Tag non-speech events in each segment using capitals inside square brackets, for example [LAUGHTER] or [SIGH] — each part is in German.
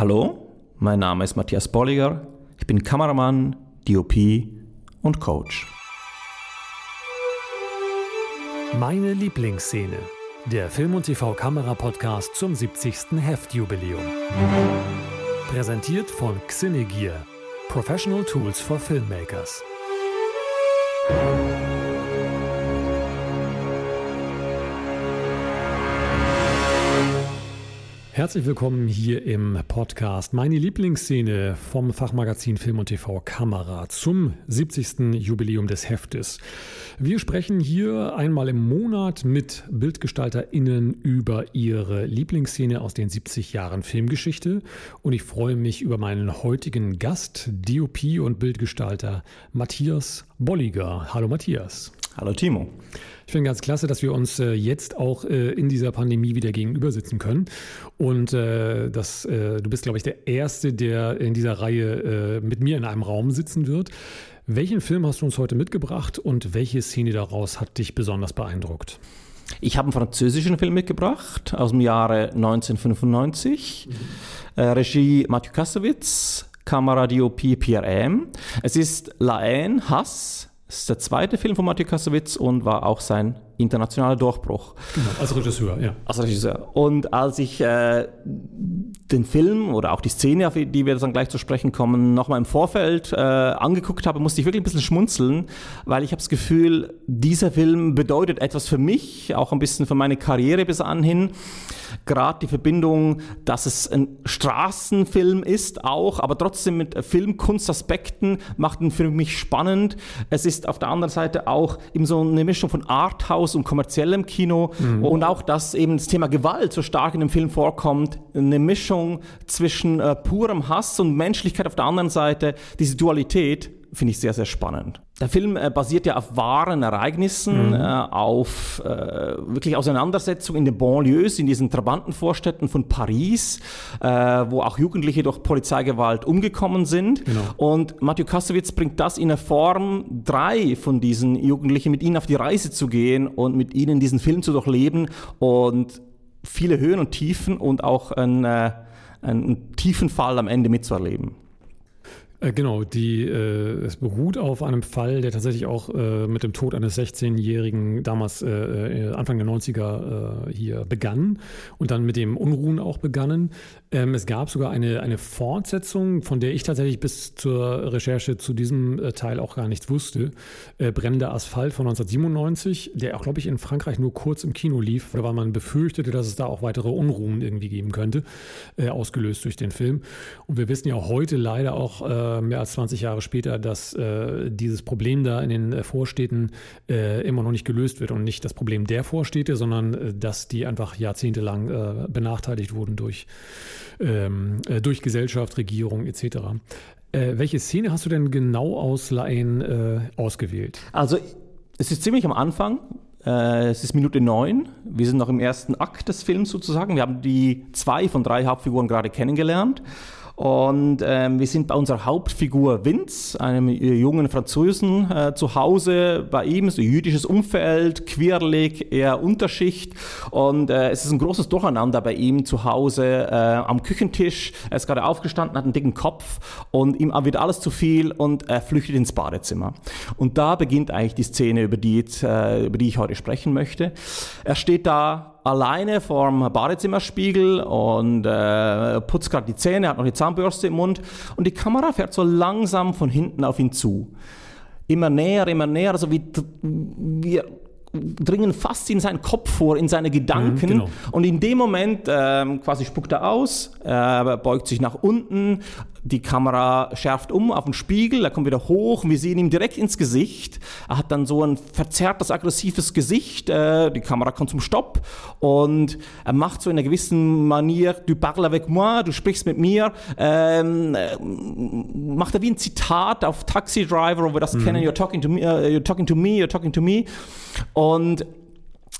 Hallo, mein Name ist Matthias Bolliger. Ich bin Kameramann, DOP und Coach. Meine Lieblingsszene. Der Film- und TV-Kamera-Podcast zum 70. Heftjubiläum. Präsentiert von Xinegear. Professional Tools for Filmmakers. Herzlich willkommen hier im Podcast. Meine Lieblingsszene vom Fachmagazin Film und TV Kamera zum 70. Jubiläum des Heftes. Wir sprechen hier einmal im Monat mit BildgestalterInnen über ihre Lieblingsszene aus den 70 Jahren Filmgeschichte. Und ich freue mich über meinen heutigen Gast, DOP und Bildgestalter Matthias Bolliger. Hallo Matthias. Hallo Timo. Ich finde ganz klasse, dass wir uns äh, jetzt auch äh, in dieser Pandemie wieder gegenüber sitzen können. Und äh, dass, äh, du bist, glaube ich, der Erste, der in dieser Reihe äh, mit mir in einem Raum sitzen wird. Welchen Film hast du uns heute mitgebracht und welche Szene daraus hat dich besonders beeindruckt? Ich habe einen französischen Film mitgebracht aus dem Jahre 1995. Mhm. Äh, Regie Mathieu Kassowitz, Kamera DOP Pierre M. Es ist La Haine, Hass, es ist der zweite Film von Mathieu Kassowitz und war auch sein internationaler Durchbruch. Genau, als Regisseur, ja. Als Regisseur. Und als ich äh, den Film oder auch die Szene, auf die wir dann gleich zu sprechen kommen, nochmal im Vorfeld äh, angeguckt habe, musste ich wirklich ein bisschen schmunzeln, weil ich habe das Gefühl, dieser Film bedeutet etwas für mich, auch ein bisschen für meine Karriere bis anhin. Gerade die Verbindung, dass es ein Straßenfilm ist auch, aber trotzdem mit Filmkunstaspekten macht ihn für mich spannend. Es ist auf der anderen Seite auch eben so eine Mischung von Arthouse und kommerziellem Kino mhm. und auch, dass eben das Thema Gewalt so stark in dem Film vorkommt, eine Mischung zwischen äh, purem Hass und Menschlichkeit auf der anderen Seite, diese Dualität finde ich sehr, sehr spannend. Der Film äh, basiert ja auf wahren Ereignissen, mhm. äh, auf äh, wirklich Auseinandersetzungen in den Banlieues, in diesen Trabantenvorstädten von Paris, äh, wo auch Jugendliche durch Polizeigewalt umgekommen sind. Genau. Und Mathieu Kassowitz bringt das in der Form, drei von diesen Jugendlichen mit ihnen auf die Reise zu gehen und mit ihnen diesen Film zu durchleben und viele Höhen und Tiefen und auch einen, äh, einen tiefen Fall am Ende mitzuerleben. Äh, genau, die, äh, es beruht auf einem Fall, der tatsächlich auch äh, mit dem Tod eines 16-Jährigen damals äh, äh, Anfang der 90er äh, hier begann und dann mit dem Unruhen auch begannen. Ähm, es gab sogar eine, eine Fortsetzung, von der ich tatsächlich bis zur Recherche zu diesem äh, Teil auch gar nichts wusste. Äh, Brennender Asphalt von 1997, der auch, glaube ich, in Frankreich nur kurz im Kino lief, weil man befürchtete, dass es da auch weitere Unruhen irgendwie geben könnte, äh, ausgelöst durch den Film. Und wir wissen ja heute leider auch, äh, mehr als 20 Jahre später, dass äh, dieses Problem da in den äh, Vorstädten immer noch nicht gelöst wird und nicht das Problem der Vorstädte, sondern dass die einfach jahrzehntelang benachteiligt wurden durch, ähm, durch Gesellschaft, Regierung etc. welche Szene hast du denn genau aus Laien ausgewählt? Also es ist ziemlich am Anfang, es ist Minute neun. Wir sind noch im ersten Akt des Films sozusagen. Wir haben die zwei von drei Hauptfiguren gerade kennengelernt. Und ähm, wir sind bei unserer Hauptfigur Vince, einem jungen Franzosen, äh, zu Hause bei ihm, so jüdisches Umfeld, quirlig, eher Unterschicht. Und äh, es ist ein großes Durcheinander bei ihm zu Hause äh, am Küchentisch. Er ist gerade aufgestanden, hat einen dicken Kopf und ihm wird alles zu viel und er flüchtet ins Badezimmer. Und da beginnt eigentlich die Szene, über die, äh, über die ich heute sprechen möchte. Er steht da alleine vorm Badezimmerspiegel und äh, putzt gerade die Zähne, hat noch die Zahnbürste im Mund und die Kamera fährt so langsam von hinten auf ihn zu. Immer näher, immer näher, so wie, wie dringen fast in seinen Kopf vor, in seine Gedanken. Mhm, genau. Und in dem Moment ähm, quasi spuckt er aus, äh, beugt sich nach unten, die Kamera schärft um auf den Spiegel, er kommt wieder hoch und wir sehen ihm direkt ins Gesicht. Er hat dann so ein verzerrtes, aggressives Gesicht. Äh, die Kamera kommt zum Stopp und er macht so in einer gewissen Manier, du parles avec moi, du sprichst mit mir. Ähm, äh, macht er wie ein Zitat auf Taxi Driver, wo wir das mhm. kennen, you're talking to me, uh, you're talking to me, you're talking to me. Und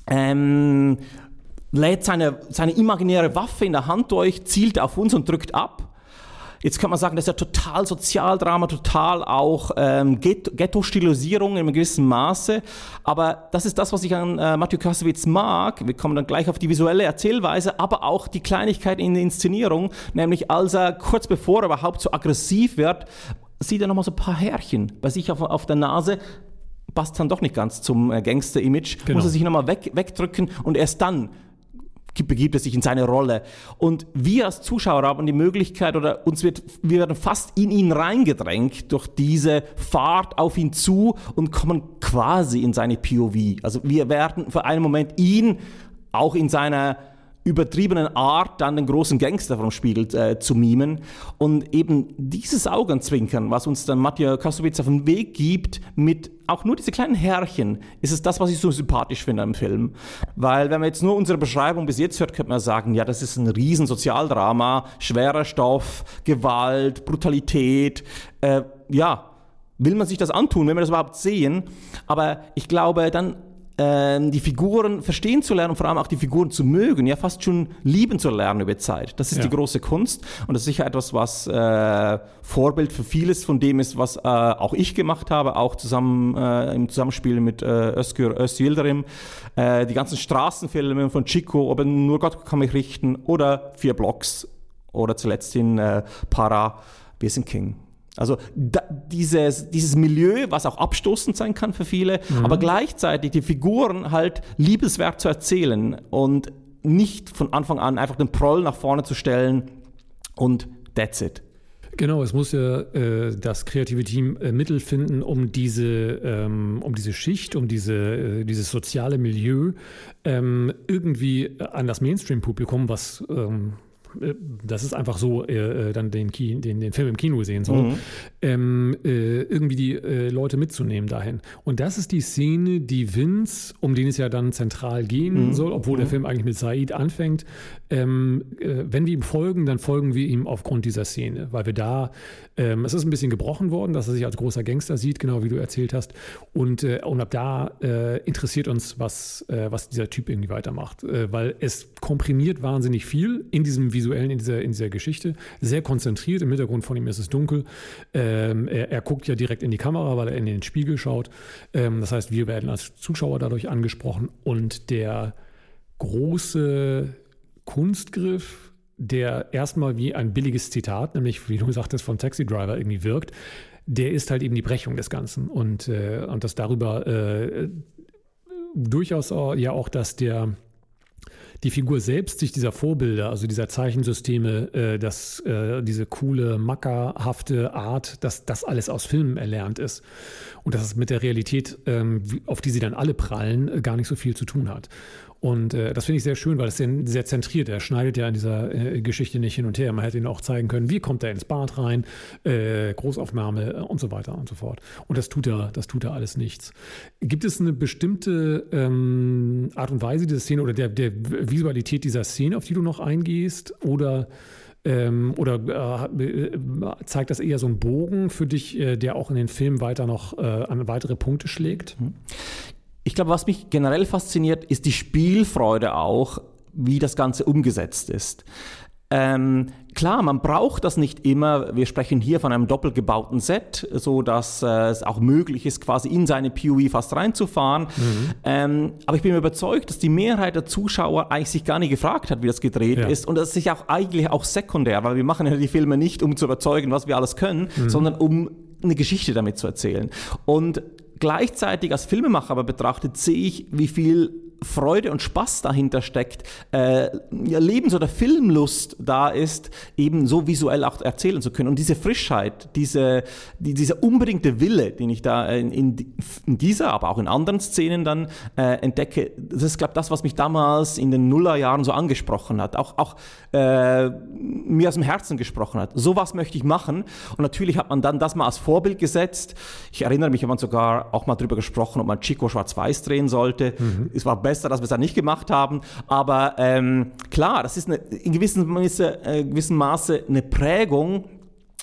ähm, lädt seine, seine imaginäre Waffe in der Hand durch, zielt auf uns und drückt ab. Jetzt kann man sagen, das ist ja total Sozialdrama, total auch ähm, Ghetto-Stilisierung in einem gewissen Maße. Aber das ist das, was ich an äh, Matthew Kassowitz mag. Wir kommen dann gleich auf die visuelle Erzählweise, aber auch die Kleinigkeit in der Inszenierung. Nämlich als er kurz bevor er überhaupt so aggressiv wird, sieht er nochmal so ein paar Härchen bei sich auf, auf der Nase passt dann doch nicht ganz zum äh, Gangster-Image, genau. muss er sich nochmal weg, wegdrücken und erst dann begibt er sich in seine Rolle. Und wir als Zuschauer haben die Möglichkeit oder uns wird, wir werden fast in ihn reingedrängt durch diese Fahrt auf ihn zu und kommen quasi in seine POV. Also wir werden für einen Moment ihn auch in seiner übertriebenen Art dann den großen Gangster vom Spiegel äh, zu mimen. Und eben dieses Augenzwinkern, was uns dann Matja Kasowitz auf den Weg gibt, mit auch nur diese kleinen Härchen, ist es das, was ich so sympathisch finde am Film. Weil wenn man jetzt nur unsere Beschreibung bis jetzt hört, könnte man sagen, ja, das ist ein riesen Sozialdrama, schwerer Stoff, Gewalt, Brutalität, äh, ja, will man sich das antun, wenn wir das überhaupt sehen. Aber ich glaube, dann die Figuren verstehen zu lernen und vor allem auch die Figuren zu mögen, ja fast schon lieben zu lernen über Zeit. Das ist ja. die große Kunst und das ist sicher etwas, was äh, Vorbild für vieles von dem ist, was äh, auch ich gemacht habe, auch zusammen äh, im Zusammenspiel mit äh, Özgür Özildirim. Äh, die ganzen Straßenfilme von Chico, ob nur Gott kann mich richten oder Vier Blocks oder zuletzt in äh, Para, wir sind King. Also da, dieses, dieses Milieu, was auch abstoßend sein kann für viele, mhm. aber gleichzeitig die Figuren halt liebenswert zu erzählen und nicht von Anfang an einfach den Proll nach vorne zu stellen und that's it. Genau, es muss ja äh, das kreative Team äh, Mittel finden, um diese, ähm, um diese Schicht, um diese, äh, dieses soziale Milieu ähm, irgendwie an das Mainstream-Publikum, was ähm, äh, das ist einfach so, äh, äh dann den, den, den Film im Kino sehen soll, mhm. ähm, äh, irgendwie die äh, Leute mitzunehmen dahin. Und das ist die Szene, die Vince, um den es ja dann zentral gehen mhm. soll, obwohl mhm. der Film eigentlich mit Said anfängt, ähm, äh, wenn wir ihm folgen, dann folgen wir ihm aufgrund dieser Szene, weil wir da, ähm, es ist ein bisschen gebrochen worden, dass er sich als großer Gangster sieht, genau wie du erzählt hast. Und, und ab da interessiert uns, was, was dieser Typ irgendwie weitermacht, weil es komprimiert wahnsinnig viel in diesem Video visuellen in dieser, in dieser Geschichte. Sehr konzentriert. Im Hintergrund von ihm ist es dunkel. Ähm, er, er, guckt ja direkt in die Kamera, weil er in den Spiegel schaut. Ähm, das heißt, wir werden als Zuschauer dadurch angesprochen. Und der große Kunstgriff, der erstmal wie ein billiges Zitat, nämlich wie du sagtest, von Taxi Driver irgendwie wirkt, der ist halt eben die Brechung des Ganzen. Und, äh, und das darüber äh, durchaus ja auch, dass der die Figur selbst sich dieser Vorbilder, also dieser Zeichensysteme, äh, dass äh, diese coole, mackerhafte Art, dass das alles aus Filmen erlernt ist und dass es mit der Realität, ähm, auf die sie dann alle prallen, äh, gar nicht so viel zu tun hat. Und äh, das finde ich sehr schön, weil es sehr, sehr zentriert. Er schneidet ja in dieser äh, Geschichte nicht hin und her. Man hätte ihn auch zeigen können, wie kommt er ins Bad rein, äh, Großaufnahme äh, und so weiter und so fort. Und das tut er, das tut er alles nichts. Gibt es eine bestimmte ähm, Art und Weise dieser Szene oder der, der Visualität dieser Szene, auf die du noch eingehst? Oder ähm, oder äh, zeigt das eher so einen Bogen für dich, äh, der auch in den Film weiter noch äh, an weitere Punkte schlägt? Mhm ich glaube, was mich generell fasziniert, ist die Spielfreude auch, wie das Ganze umgesetzt ist. Ähm, klar, man braucht das nicht immer. Wir sprechen hier von einem doppelt gebauten Set, so dass äh, es auch möglich ist, quasi in seine POE fast reinzufahren. Mhm. Ähm, aber ich bin überzeugt, dass die Mehrheit der Zuschauer eigentlich sich gar nicht gefragt hat, wie das gedreht ja. ist und das ist sich auch eigentlich auch sekundär, weil wir machen ja die Filme nicht, um zu überzeugen, was wir alles können, mhm. sondern um eine Geschichte damit zu erzählen. Und gleichzeitig als Filmemacher aber betrachtet sehe ich, wie viel Freude und Spaß dahinter steckt, äh, ja, Lebens- oder Filmlust da ist, eben so visuell auch erzählen zu können. Und diese Frischheit, diese, die, dieser unbedingte Wille, den ich da in, in, dieser, aber auch in anderen Szenen dann äh, entdecke, das ist, glaube ich, das, was mich damals in den Nullerjahren so angesprochen hat, auch, auch äh, mir aus dem Herzen gesprochen hat. So was möchte ich machen. Und natürlich hat man dann das mal als Vorbild gesetzt. Ich erinnere mich, wir haben sogar auch mal darüber gesprochen, ob man Chico schwarz-weiß drehen sollte. Mhm. Es war besser, dass wir es dann nicht gemacht haben. Aber ähm, klar, das ist eine, in gewissem Maße, äh, gewissem Maße eine Prägung,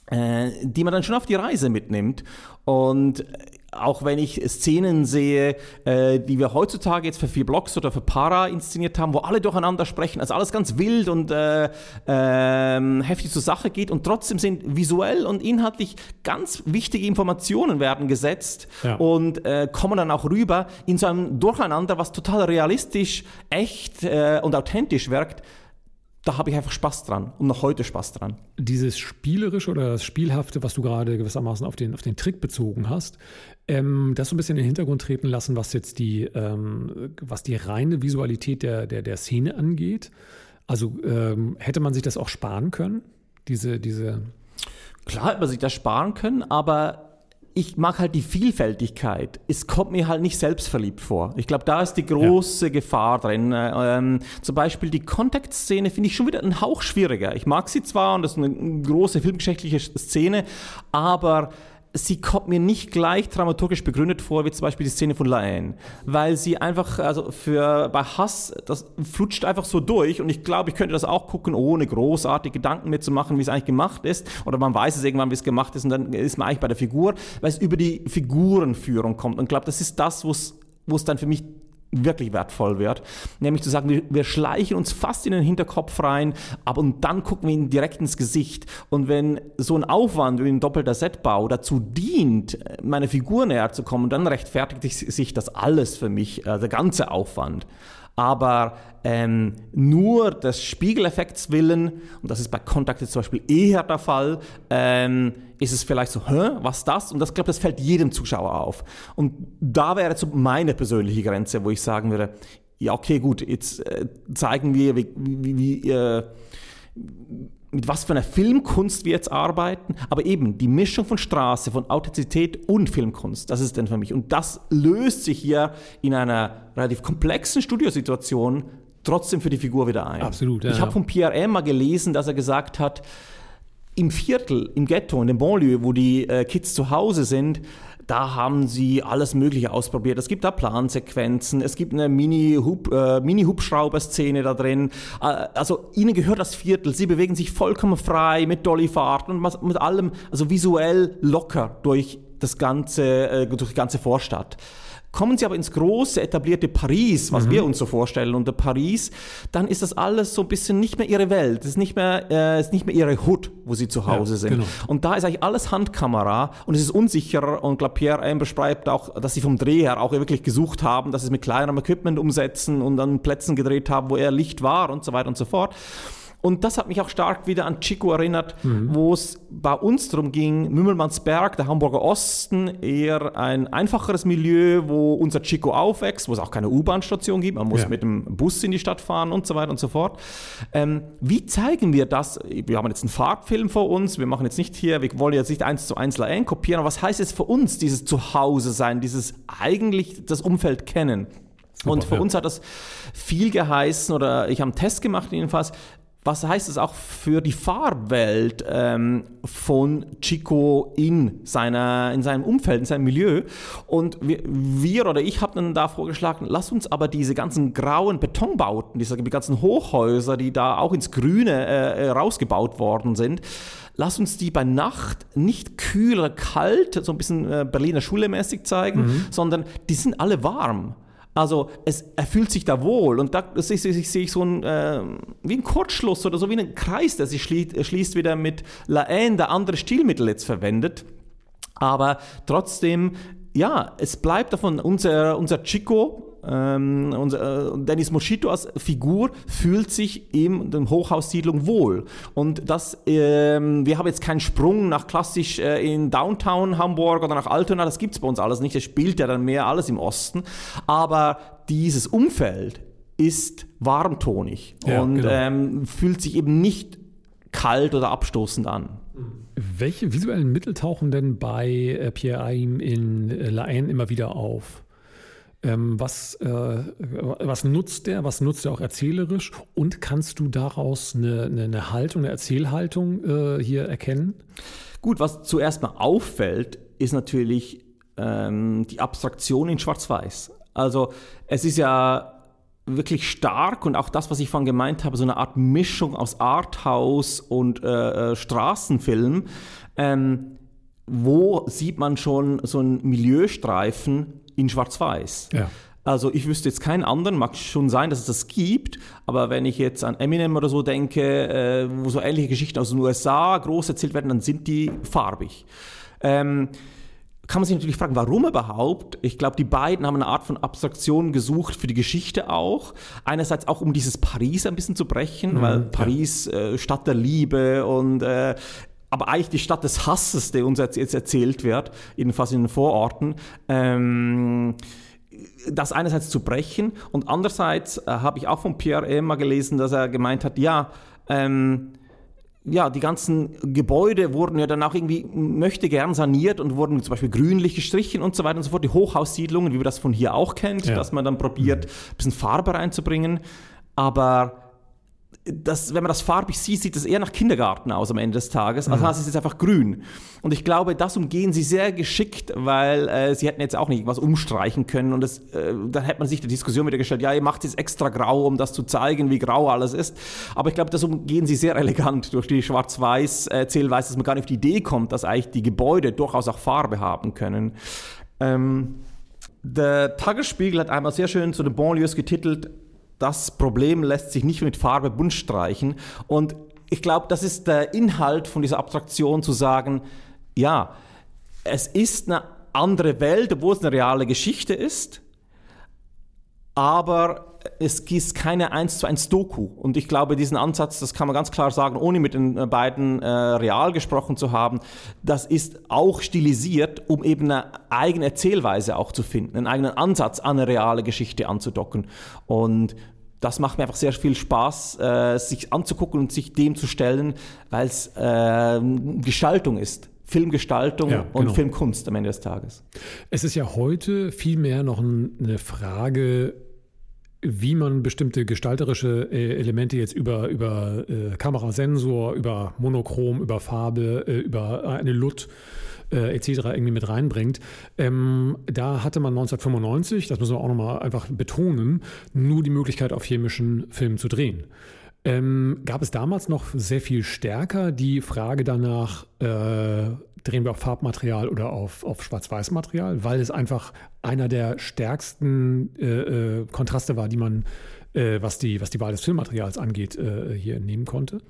äh, die man dann schon auf die Reise mitnimmt. Und auch wenn ich Szenen sehe, äh, die wir heutzutage jetzt für vier Blocks oder für Para inszeniert haben, wo alle durcheinander sprechen, also alles ganz wild und äh, äh, heftig zur Sache geht und trotzdem sind visuell und inhaltlich ganz wichtige Informationen werden gesetzt ja. und äh, kommen dann auch rüber in so einem Durcheinander, was total realistisch, echt äh, und authentisch wirkt da habe ich einfach Spaß dran und noch heute Spaß dran. Dieses Spielerische oder das Spielhafte, was du gerade gewissermaßen auf den, auf den Trick bezogen hast, ähm, das so ein bisschen in den Hintergrund treten lassen, was jetzt die, ähm, was die reine Visualität der, der, der Szene angeht. Also ähm, hätte man sich das auch sparen können? Diese, diese. Klar hätte man sich das sparen können, aber ich mag halt die Vielfältigkeit. Es kommt mir halt nicht selbstverliebt vor. Ich glaube, da ist die große ja. Gefahr drin. Ähm, zum Beispiel die Kontextszene finde ich schon wieder einen Hauch schwieriger. Ich mag sie zwar und das ist eine große filmgeschichtliche Szene, aber sie kommt mir nicht gleich dramaturgisch begründet vor, wie zum Beispiel die Szene von Laen, weil sie einfach, also für, bei Hass, das flutscht einfach so durch und ich glaube, ich könnte das auch gucken, ohne großartige Gedanken mehr zu machen, wie es eigentlich gemacht ist, oder man weiß es irgendwann, wie es gemacht ist und dann ist man eigentlich bei der Figur, weil es über die Figurenführung kommt und ich glaube, das ist das, wo es dann für mich wirklich wertvoll wird. Nämlich zu sagen, wir, wir, schleichen uns fast in den Hinterkopf rein, aber und dann gucken wir ihn direkt ins Gesicht. Und wenn so ein Aufwand wie ein doppelter Setbau dazu dient, meine Figur näher zu kommen, dann rechtfertigt sich das alles für mich, äh, der ganze Aufwand aber ähm, nur des Spiegeleffekts willen, und das ist bei Kontakt jetzt zum Beispiel eher der Fall, ähm, ist es vielleicht so, hä, was das? Und das, glaube das fällt jedem Zuschauer auf. Und da wäre so meine persönliche Grenze, wo ich sagen würde, ja, okay, gut, jetzt äh, zeigen wir, wie, wie, wie äh, mit was für einer Filmkunst wir jetzt arbeiten, aber eben die Mischung von Straße, von Authentizität und Filmkunst, das ist denn für mich. Und das löst sich hier in einer relativ komplexen Studiosituation trotzdem für die Figur wieder ein. Absolut. Ja, ich habe von Pierre M. mal gelesen, dass er gesagt hat, im Viertel, im Ghetto, in dem Banlieue, wo die äh, Kids zu Hause sind, da haben sie alles Mögliche ausprobiert. Es gibt da Plansequenzen, es gibt eine äh, Mini-Hubschrauber-Szene da drin. Äh, also ihnen gehört das Viertel. Sie bewegen sich vollkommen frei mit Dollyfahrten und mit allem, also visuell locker durch das ganze, äh, durch die ganze Vorstadt. Kommen Sie aber ins große, etablierte Paris, was mhm. wir uns so vorstellen unter Paris, dann ist das alles so ein bisschen nicht mehr Ihre Welt. Es ist nicht mehr, äh, ist nicht mehr Ihre Hut, wo Sie zu Hause ja, sind. Genau. Und da ist eigentlich alles Handkamera und es ist unsicher. Und glaube, Pierre M. beschreibt auch, dass Sie vom Dreh her auch wirklich gesucht haben, dass Sie es mit kleinerem Equipment umsetzen und an Plätzen gedreht haben, wo eher Licht war und so weiter und so fort. Und das hat mich auch stark wieder an Chico erinnert, mhm. wo es bei uns darum ging, Mümmelmannsberg, der Hamburger Osten, eher ein einfacheres Milieu, wo unser Chico aufwächst, wo es auch keine U-Bahn-Station gibt, man muss ja. mit dem Bus in die Stadt fahren und so weiter und so fort. Ähm, wie zeigen wir das? Wir haben jetzt einen Farbfilm vor uns, wir machen jetzt nicht hier, wir wollen jetzt nicht eins zu eins Laien kopieren, aber was heißt es für uns, dieses Zuhause sein, dieses eigentlich das Umfeld kennen? Super, und für ja. uns hat das viel geheißen, oder ich habe einen Test gemacht jedenfalls, was heißt es auch für die Farbwelt ähm, von Chico in, seiner, in seinem Umfeld, in seinem Milieu. Und wir, wir oder ich habe dann da vorgeschlagen, lass uns aber diese ganzen grauen Betonbauten, diese die ganzen Hochhäuser, die da auch ins Grüne äh, äh, rausgebaut worden sind, lass uns die bei Nacht nicht kühl oder kalt, so ein bisschen äh, Berliner Schule mäßig zeigen, mhm. sondern die sind alle warm. Also es, er fühlt sich da wohl und da sehe ich, sehe ich so ein, äh, wie ein Kurzschluss oder so wie ein Kreis, der sich schließt, schließt wieder mit La Haine, der andere Stilmittel jetzt verwendet. Aber trotzdem, ja, es bleibt davon, unser, unser Chico, ähm, unser, äh, Dennis Moschito als Figur fühlt sich in der Hochhaussiedlung wohl. Und das, ähm, wir haben jetzt keinen Sprung nach klassisch äh, in Downtown Hamburg oder nach Altona, das gibt es bei uns alles nicht. Das spielt ja dann mehr alles im Osten. Aber dieses Umfeld ist warmtonig ja, und genau. ähm, fühlt sich eben nicht kalt oder abstoßend an. Welche visuellen Mittel tauchen denn bei äh, Pierre Aim in äh, La Haine immer wieder auf? Ähm, was, äh, was nutzt der? Was nutzt er auch erzählerisch? Und kannst du daraus eine, eine, eine Haltung, eine Erzählhaltung äh, hier erkennen? Gut, was zuerst mal auffällt, ist natürlich ähm, die Abstraktion in Schwarz-Weiß. Also es ist ja wirklich stark und auch das, was ich vorhin gemeint habe, so eine Art Mischung aus Arthouse und äh, äh Straßenfilm. Ähm, wo sieht man schon so einen Milieustreifen in Schwarz-Weiß? Ja. Also ich wüsste jetzt keinen anderen, mag schon sein, dass es das gibt, aber wenn ich jetzt an Eminem oder so denke, äh, wo so ähnliche Geschichten aus den USA groß erzählt werden, dann sind die farbig. Ähm, kann man sich natürlich fragen, warum überhaupt? Ich glaube, die beiden haben eine Art von Abstraktion gesucht für die Geschichte auch. Einerseits auch, um dieses Paris ein bisschen zu brechen, mhm, weil Paris ja. äh, Stadt der Liebe und äh, aber eigentlich die Stadt des Hasses, der uns jetzt erzählt wird, jedenfalls in den Vororten. Ähm, das einerseits zu brechen und andererseits äh, habe ich auch von Pierre Emma gelesen, dass er gemeint hat, ja, ähm, ja, die ganzen Gebäude wurden ja dann auch irgendwie, möchte gern saniert und wurden zum Beispiel grünlich gestrichen und so weiter und so fort. Die Hochhaussiedlungen, wie man das von hier auch kennt, ja. dass man dann probiert, ein bisschen Farbe reinzubringen. Aber das, wenn man das farbig sieht, sieht es eher nach Kindergarten aus am Ende des Tages. Also mhm. es ist einfach grün. Und ich glaube, das umgehen sie sehr geschickt, weil äh, sie hätten jetzt auch nicht was umstreichen können. Und das, äh, dann hätte man sich die Diskussion wieder gestellt, ja, ihr macht es extra grau, um das zu zeigen, wie grau alles ist. Aber ich glaube, das umgehen sie sehr elegant durch die Schwarz-Weiß-Zählweise, äh, dass man gar nicht auf die Idee kommt, dass eigentlich die Gebäude durchaus auch Farbe haben können. Ähm, der Tagesspiegel hat einmal sehr schön zu den Banlieues getitelt, das Problem lässt sich nicht mit Farbe bunt streichen. Und ich glaube, das ist der Inhalt von dieser Abstraktion zu sagen, ja, es ist eine andere Welt, obwohl es eine reale Geschichte ist, aber es ist keine 1 zu 1 Doku. Und ich glaube, diesen Ansatz, das kann man ganz klar sagen, ohne mit den äh, beiden äh, real gesprochen zu haben, das ist auch stilisiert, um eben eine eigene Erzählweise auch zu finden, einen eigenen Ansatz an eine reale Geschichte anzudocken. Und das macht mir einfach sehr viel Spaß, äh, sich anzugucken und sich dem zu stellen, weil es äh, Gestaltung ist. Filmgestaltung ja, genau. und Filmkunst am Ende des Tages. Es ist ja heute vielmehr noch eine Frage, wie man bestimmte gestalterische äh, Elemente jetzt über, über äh, Kamerasensor, über Monochrom, über Farbe, äh, über eine LUT äh, etc. irgendwie mit reinbringt. Ähm, da hatte man 1995, das müssen wir auch nochmal einfach betonen, nur die Möglichkeit, auf chemischen Filmen zu drehen. Ähm, gab es damals noch sehr viel stärker die Frage danach, äh, drehen wir auf Farbmaterial oder auf, auf Schwarz-Weiß-Material, weil es einfach einer der stärksten äh, äh, Kontraste war, die man, äh, was, die, was die Wahl des Filmmaterials angeht, äh, hier entnehmen konnte.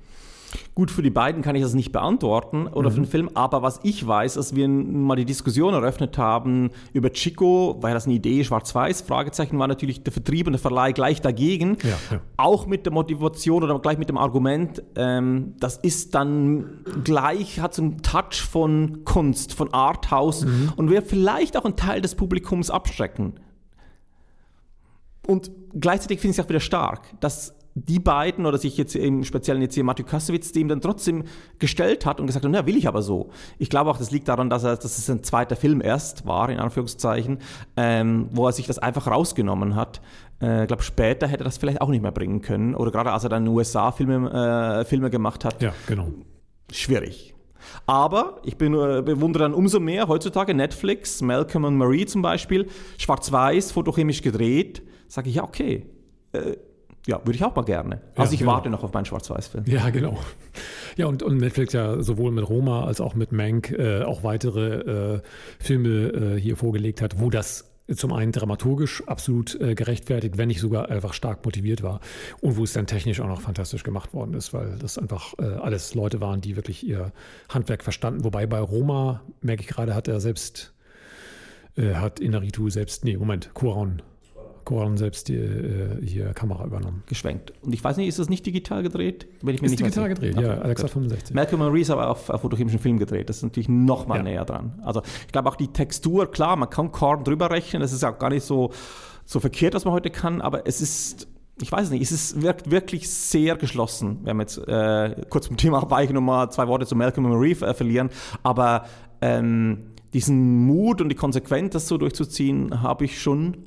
Gut, für die beiden kann ich das nicht beantworten oder mhm. für den Film, aber was ich weiß, als wir mal die Diskussion eröffnet haben über Chico, war das eine Idee, schwarz-weiß, Fragezeichen war natürlich der Vertrieb und der Verleih gleich dagegen, ja, ja. auch mit der Motivation oder gleich mit dem Argument, ähm, das ist dann gleich, hat so einen Touch von Kunst, von Arthouse mhm. und wird vielleicht auch einen Teil des Publikums abschrecken. Und gleichzeitig finde ich es auch wieder stark, dass die beiden oder sich jetzt im Speziellen jetzt hier Matthew Kassowitz dem dann trotzdem gestellt hat und gesagt hat, na, will ich aber so. Ich glaube auch, das liegt daran, dass, er, dass es ein zweiter Film erst war, in Anführungszeichen, ähm, wo er sich das einfach rausgenommen hat. Äh, ich glaube, später hätte er das vielleicht auch nicht mehr bringen können. Oder gerade als er dann USA-Filme äh, Filme gemacht hat. Ja, genau. Schwierig. Aber ich bin, äh, bewundere dann umso mehr heutzutage Netflix, Malcolm und Marie zum Beispiel, schwarz-weiß, fotochemisch gedreht. Sage ich, ja, okay. Äh, ja, würde ich auch mal gerne. Also ja, ich genau. warte noch auf meinen Schwarz-Weiß-Film. Ja, genau. Ja, und, und Netflix ja sowohl mit Roma als auch mit Mank äh, auch weitere äh, Filme äh, hier vorgelegt hat, wo das zum einen dramaturgisch absolut äh, gerechtfertigt, wenn nicht sogar einfach stark motiviert war und wo es dann technisch auch noch fantastisch gemacht worden ist, weil das einfach äh, alles Leute waren, die wirklich ihr Handwerk verstanden. Wobei bei Roma, merke ich gerade, hat er selbst, äh, hat Inaritu selbst, nee, Moment, Kuron Koran selbst die äh, hier Kamera übernommen. Geschwenkt. Und ich weiß nicht, ist das nicht digital gedreht? Wenn ich mir ist nicht digital gedreht, okay, ja, Alexa gut. 65. Malcolm Marie ist aber auf, auf fotochemischen Film gedreht. Das ist natürlich noch mal ja. näher dran. Also ich glaube auch die Textur, klar, man kann Korn drüber rechnen. Das ist auch gar nicht so, so verkehrt, was man heute kann, aber es ist ich weiß nicht, es ist, wirkt wirklich sehr geschlossen, wir jetzt äh, kurz zum Thema [LAUGHS] abweichen und mal zwei Worte zu Malcolm Marie äh, verlieren, aber ähm, diesen Mut und die Konsequenz, das so durchzuziehen, habe ich schon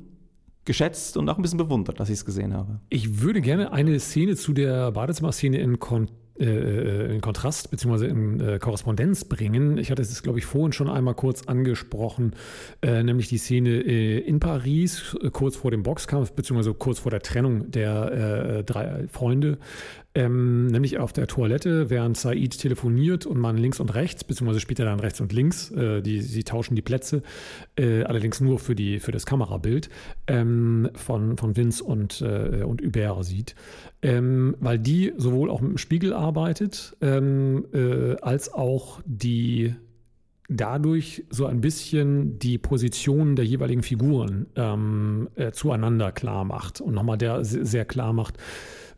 geschätzt und auch ein bisschen bewundert, dass ich es gesehen habe. Ich würde gerne eine Szene zu der Badezimmer-Szene in, Kon äh, in Kontrast bzw. in äh, Korrespondenz bringen. Ich hatte es, glaube ich, vorhin schon einmal kurz angesprochen, äh, nämlich die Szene äh, in Paris, äh, kurz vor dem Boxkampf bzw. kurz vor der Trennung der äh, drei Freunde. Ähm, nämlich auf der Toilette, während Said telefoniert und man links und rechts, beziehungsweise später dann rechts und links, äh, die, sie tauschen die Plätze, äh, allerdings nur für, die, für das Kamerabild ähm, von, von Vince und, äh, und Hubert sieht. Ähm, weil die sowohl auch mit dem Spiegel arbeitet, ähm, äh, als auch die dadurch so ein bisschen die Positionen der jeweiligen Figuren ähm, äh, zueinander klar macht und nochmal der sehr klar macht,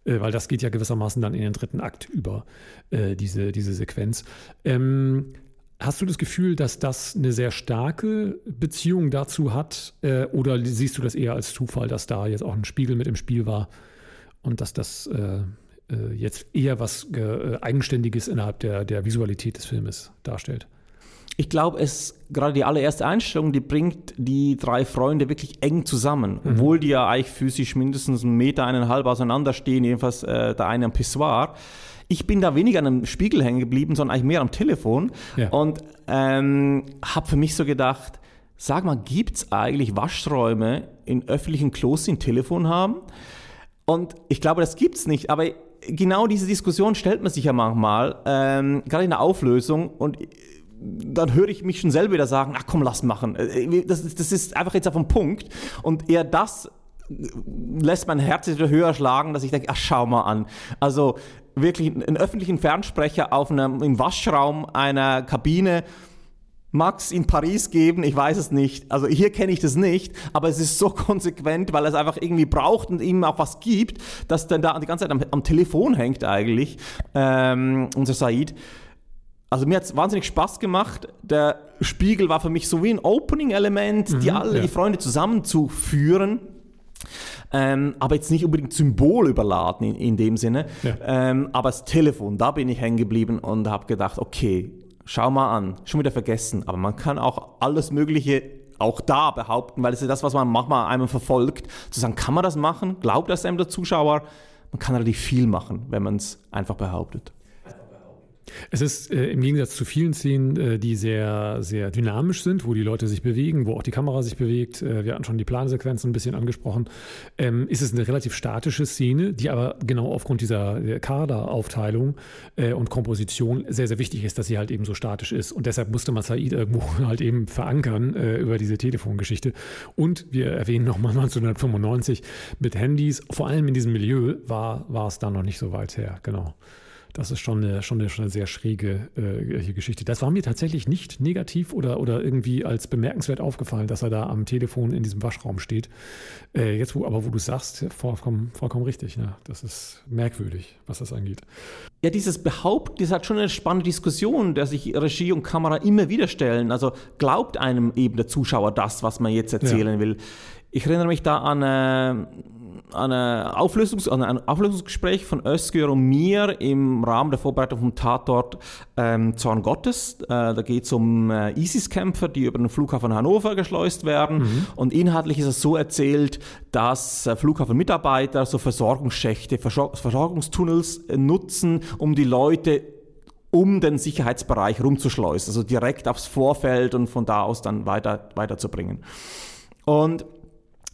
äh, weil das geht ja gewissermaßen dann in den dritten Akt über, äh, diese, diese Sequenz. Ähm, hast du das Gefühl, dass das eine sehr starke Beziehung dazu hat äh, oder siehst du das eher als Zufall, dass da jetzt auch ein Spiegel mit im Spiel war und dass das äh, äh, jetzt eher was Eigenständiges innerhalb der, der Visualität des Filmes darstellt? Ich glaube, es gerade die allererste Einstellung, die bringt die drei Freunde wirklich eng zusammen, mhm. obwohl die ja eigentlich physisch mindestens einen Meter, eineinhalb auseinander stehen, jedenfalls äh, der eine am Pissoir. Ich bin da weniger an einem Spiegel hängen geblieben, sondern eigentlich mehr am Telefon ja. und ähm, habe für mich so gedacht, sag mal, gibt es eigentlich Waschräume in öffentlichen Klos, die ein Telefon haben? Und ich glaube, das gibt es nicht, aber genau diese Diskussion stellt man sich ja manchmal, ähm, gerade in der Auflösung und dann höre ich mich schon selber wieder sagen, ach komm, lass machen. Äh, das, das ist einfach jetzt auf den Punkt. Und eher das lässt mein Herz wieder höher schlagen, dass ich denke, ach schau mal an. Also wirklich einen öffentlichen Fernsprecher auf einem, im Waschraum einer Kabine, Max in Paris geben, ich weiß es nicht. Also hier kenne ich das nicht, aber es ist so [LAUGHS] konsequent, weil es einfach irgendwie braucht und ihm auch was gibt, dass dann da die ganze Zeit am, am Telefon hängt eigentlich, ähm, unser Said. Also mir hat es wahnsinnig Spaß gemacht. Der Spiegel war für mich so wie ein Opening-Element, mhm, die alle ja. die Freunde zusammenzuführen. Ähm, aber jetzt nicht unbedingt Symbol überladen in, in dem Sinne. Ja. Ähm, aber das Telefon, da bin ich hängen geblieben und habe gedacht, okay, schau mal an, schon wieder vergessen. Aber man kann auch alles Mögliche auch da behaupten, weil es ist das, was man manchmal einmal verfolgt, zu sagen, kann man das machen? Glaubt das einem der Zuschauer? Man kann relativ viel machen, wenn man es einfach behauptet. Es ist äh, im Gegensatz zu vielen Szenen, äh, die sehr, sehr dynamisch sind, wo die Leute sich bewegen, wo auch die Kamera sich bewegt. Äh, wir hatten schon die Plansequenzen ein bisschen angesprochen. Ähm, ist es eine relativ statische Szene, die aber genau aufgrund dieser Kaderaufteilung äh, und Komposition sehr, sehr wichtig ist, dass sie halt eben so statisch ist. Und deshalb musste man Said irgendwo [LAUGHS] halt eben verankern äh, über diese Telefongeschichte. Und wir erwähnen nochmal 1995 [LAUGHS] mit Handys, vor allem in diesem Milieu war, war es da noch nicht so weit her. Genau. Das ist schon eine, schon eine, schon eine sehr schräge äh, Geschichte. Das war mir tatsächlich nicht negativ oder, oder irgendwie als bemerkenswert aufgefallen, dass er da am Telefon in diesem Waschraum steht. Äh, jetzt, wo, aber wo du sagst, vollkommen, vollkommen richtig. Ne? Das ist merkwürdig, was das angeht. Ja, dieses Behaupten, das hat schon eine spannende Diskussion, der sich Regie und Kamera immer wieder stellen. Also glaubt einem eben der Zuschauer das, was man jetzt erzählen ja. will. Ich erinnere mich da an äh, eine Auflösungs an ein Auflösungsgespräch von Özgür und mir im Rahmen der Vorbereitung vom Tatort ähm, Zorn Gottes. Äh, da geht es um äh, ISIS-Kämpfer, die über den Flughafen Hannover geschleust werden. Mhm. Und inhaltlich ist es so erzählt, dass äh, Flughafenmitarbeiter so Versorgungsschächte, Versorgungstunnels äh, nutzen, um die Leute um den Sicherheitsbereich rumzuschleusen, also direkt aufs Vorfeld und von da aus dann weiter, weiterzubringen. Und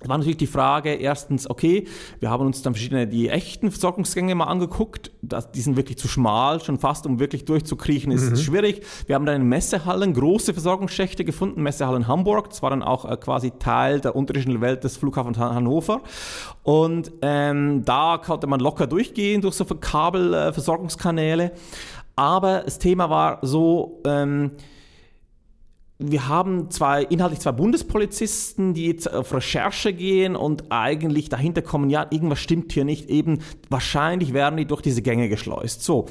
war natürlich die Frage, erstens, okay, wir haben uns dann verschiedene, die echten Versorgungsgänge mal angeguckt. Das, die sind wirklich zu schmal, schon fast, um wirklich durchzukriechen, ist mhm. schwierig. Wir haben dann in Messehallen große Versorgungsschächte gefunden, Messehallen Hamburg. Das war dann auch äh, quasi Teil der unterschiedlichen Welt des Flughafens Hannover. Und ähm, da konnte man locker durchgehen durch so Kabelversorgungskanäle. Äh, Aber das Thema war so, ähm, wir haben zwei, inhaltlich zwei Bundespolizisten, die jetzt auf Recherche gehen und eigentlich dahinter kommen, ja, irgendwas stimmt hier nicht, eben wahrscheinlich werden die durch diese Gänge geschleust. So.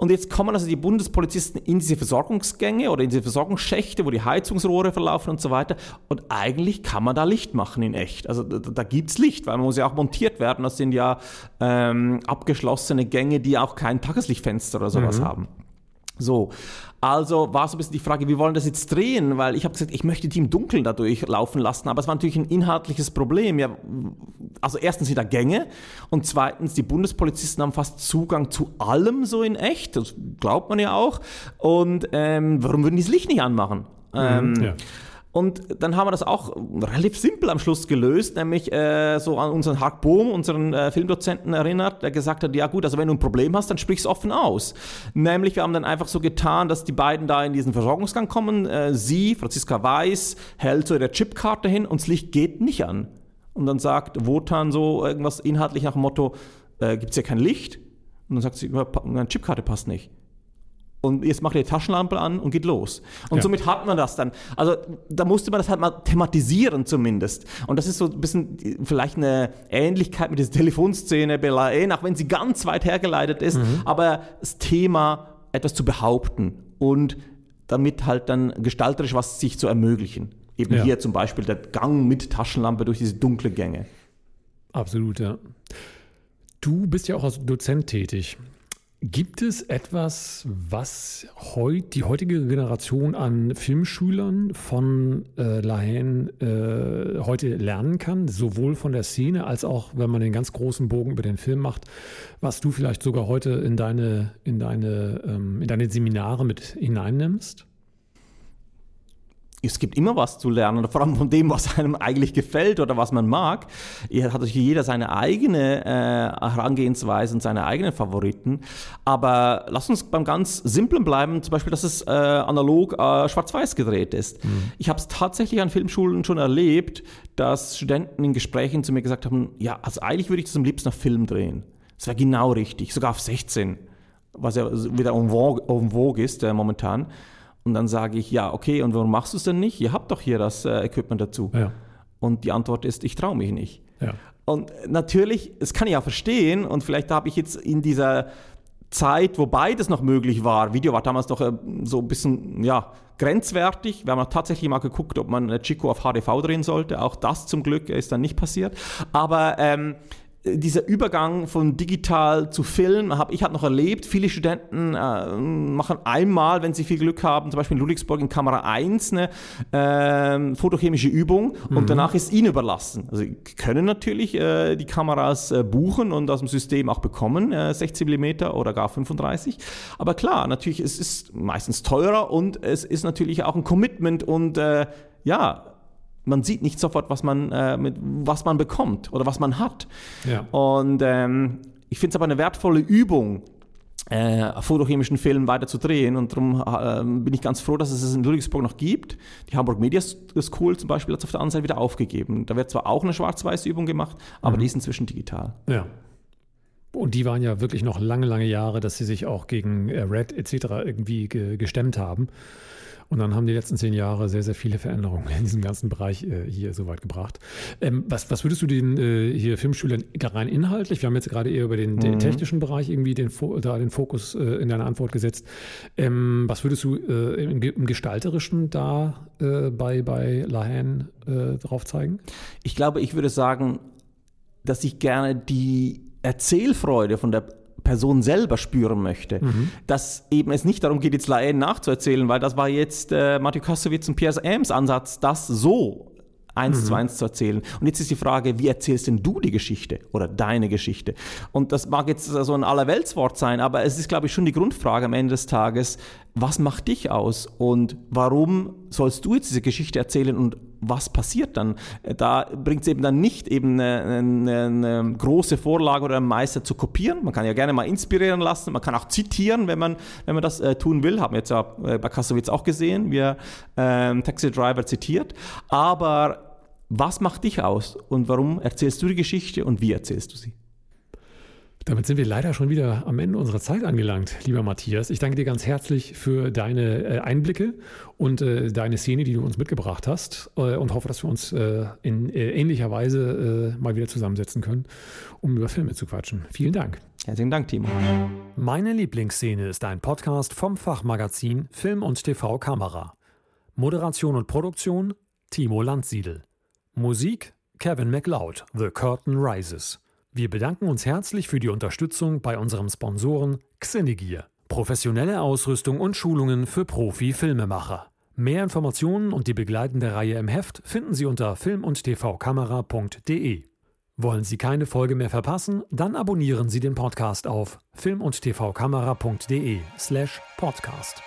Und jetzt kommen also die Bundespolizisten in diese Versorgungsgänge oder in diese Versorgungsschächte, wo die Heizungsrohre verlaufen und so weiter. Und eigentlich kann man da Licht machen in echt. Also da, da gibt es Licht, weil man muss ja auch montiert werden. Das sind ja ähm, abgeschlossene Gänge, die auch kein Tageslichtfenster oder sowas mhm. haben. So, also war so ein bisschen die Frage, wie wollen das jetzt drehen? Weil ich habe gesagt, ich möchte die im Dunkeln dadurch laufen lassen, aber es war natürlich ein inhaltliches Problem. Ja, also erstens sind da Gänge und zweitens, die Bundespolizisten haben fast Zugang zu allem so in echt, das glaubt man ja auch. Und ähm, warum würden die das Licht nicht anmachen? Mhm, ähm, ja. Und dann haben wir das auch relativ simpel am Schluss gelöst, nämlich äh, so an unseren Hark Bohm, unseren äh, Filmdozenten erinnert, der gesagt hat, ja gut, also wenn du ein Problem hast, dann sprich es offen aus. Nämlich wir haben dann einfach so getan, dass die beiden da in diesen Versorgungsgang kommen. Äh, sie, Franziska Weiß, hält so ihre Chipkarte hin und das Licht geht nicht an. Und dann sagt Wotan so irgendwas inhaltlich nach dem Motto, äh, gibt es hier kein Licht? Und dann sagt sie, meine Chipkarte passt nicht und jetzt macht ihr die Taschenlampe an und geht los. Und ja. somit hat man das dann. Also da musste man das halt mal thematisieren zumindest. Und das ist so ein bisschen vielleicht eine Ähnlichkeit mit dieser [LAUGHS] Telefonszene Belaen, auch wenn sie ganz weit hergeleitet ist, mhm. aber das Thema etwas zu behaupten und damit halt dann gestalterisch was sich zu ermöglichen. Eben ja. hier zum Beispiel der Gang mit Taschenlampe durch diese dunkle Gänge. Absolut, ja. Du bist ja auch als Dozent tätig. Gibt es etwas, was heut, die heutige Generation an Filmschülern von äh, Lahain äh, heute lernen kann, sowohl von der Szene als auch, wenn man den ganz großen Bogen über den Film macht, was du vielleicht sogar heute in deine, in deine, ähm, in deine Seminare mit hineinnimmst? Es gibt immer was zu lernen, vor allem von dem, was einem eigentlich gefällt oder was man mag. Hier hat natürlich jeder seine eigene äh, Herangehensweise und seine eigenen Favoriten. Aber lass uns beim ganz Simplen bleiben, zum Beispiel, dass es äh, analog äh, schwarz-weiß gedreht ist. Mhm. Ich habe es tatsächlich an Filmschulen schon erlebt, dass Studenten in Gesprächen zu mir gesagt haben, ja, also eigentlich würde ich das am liebsten auf Film drehen. Das wäre genau richtig, sogar auf 16, was ja wieder en vogue, en vogue ist äh, momentan. Und dann sage ich, ja, okay, und warum machst du es denn nicht? Ihr habt doch hier das äh, Equipment dazu. Ja. Und die Antwort ist, ich traue mich nicht. Ja. Und natürlich, das kann ich ja verstehen, und vielleicht habe ich jetzt in dieser Zeit, wo beides noch möglich war, Video war damals noch äh, so ein bisschen, ja, grenzwertig. Wir haben auch tatsächlich mal geguckt, ob man Chico auf HDV drehen sollte. Auch das zum Glück ist dann nicht passiert. Aber ähm, dieser Übergang von digital zu Film habe ich halt noch erlebt. Viele Studenten äh, machen einmal, wenn sie viel Glück haben, zum Beispiel in Ludwigsburg in Kamera 1 eine äh, fotochemische Übung mhm. und danach ist ihnen überlassen. Also sie können natürlich äh, die Kameras äh, buchen und aus dem System auch bekommen, 16 äh, mm oder gar 35. Aber klar, natürlich, es ist meistens teurer und es ist natürlich auch ein Commitment und äh, ja, man sieht nicht sofort, was man, äh, mit, was man bekommt oder was man hat. Ja. Und ähm, ich finde es aber eine wertvolle Übung, äh, fotochemischen Film weiter zu drehen. Und darum äh, bin ich ganz froh, dass es es in Ludwigsburg noch gibt. Die Hamburg Media School zum Beispiel hat es auf der anderen Seite wieder aufgegeben. Da wird zwar auch eine schwarz-weiß Übung gemacht, aber mhm. die ist inzwischen digital. Ja. Und die waren ja wirklich noch lange, lange Jahre, dass sie sich auch gegen äh, Red etc. irgendwie ge gestemmt haben. Und dann haben die letzten zehn Jahre sehr, sehr viele Veränderungen in diesem ganzen Bereich äh, hier so weit gebracht. Ähm, was, was würdest du den äh, hier Filmschülern rein inhaltlich, wir haben jetzt gerade eher über den, mhm. den technischen Bereich irgendwie den, da den Fokus äh, in deiner Antwort gesetzt. Ähm, was würdest du äh, im, im, Gestalterischen da äh, bei, bei Lahan äh, drauf zeigen? Ich glaube, ich würde sagen, dass ich gerne die Erzählfreude von der Person selber spüren möchte. Mhm. Dass eben es nicht darum geht, jetzt Laen nachzuerzählen, weil das war jetzt äh, Matthew Kassowitz und Piers Ames Ansatz, das so eins mhm. zu eins zu erzählen. Und jetzt ist die Frage, wie erzählst denn du die Geschichte oder deine Geschichte? Und das mag jetzt so ein Allerweltswort sein, aber es ist, glaube ich, schon die Grundfrage am Ende des Tages, was macht dich aus und warum sollst du jetzt diese Geschichte erzählen und was passiert dann? Da bringt es eben dann nicht eben eine, eine, eine, große Vorlage oder einen Meister zu kopieren. Man kann ja gerne mal inspirieren lassen, man kann auch zitieren, wenn man, wenn man das äh, tun will. Haben wir jetzt ja äh, bei Kassowitz auch gesehen, wie er ähm, Taxi Driver zitiert. Aber was macht dich aus und warum erzählst du die Geschichte und wie erzählst du sie? Damit sind wir leider schon wieder am Ende unserer Zeit angelangt, lieber Matthias. Ich danke dir ganz herzlich für deine äh, Einblicke und äh, deine Szene, die du uns mitgebracht hast äh, und hoffe, dass wir uns in ähnlicher Weise mal wieder zusammensetzen können, um über Filme zu quatschen. Vielen Dank. Herzlichen Dank, Timo. Meine Lieblingsszene ist ein Podcast vom Fachmagazin Film und TV Kamera. Moderation und Produktion Timo Landsiedel. Musik Kevin MacLeod, The Curtain Rises. Wir bedanken uns herzlich für die Unterstützung bei unserem Sponsoren Xenegear. Professionelle Ausrüstung und Schulungen für Profi-Filmemacher. Mehr Informationen und die begleitende Reihe im Heft finden Sie unter film- und tvkamera.de. Wollen Sie keine Folge mehr verpassen? Dann abonnieren Sie den Podcast auf film- und tvkamera.de slash podcast.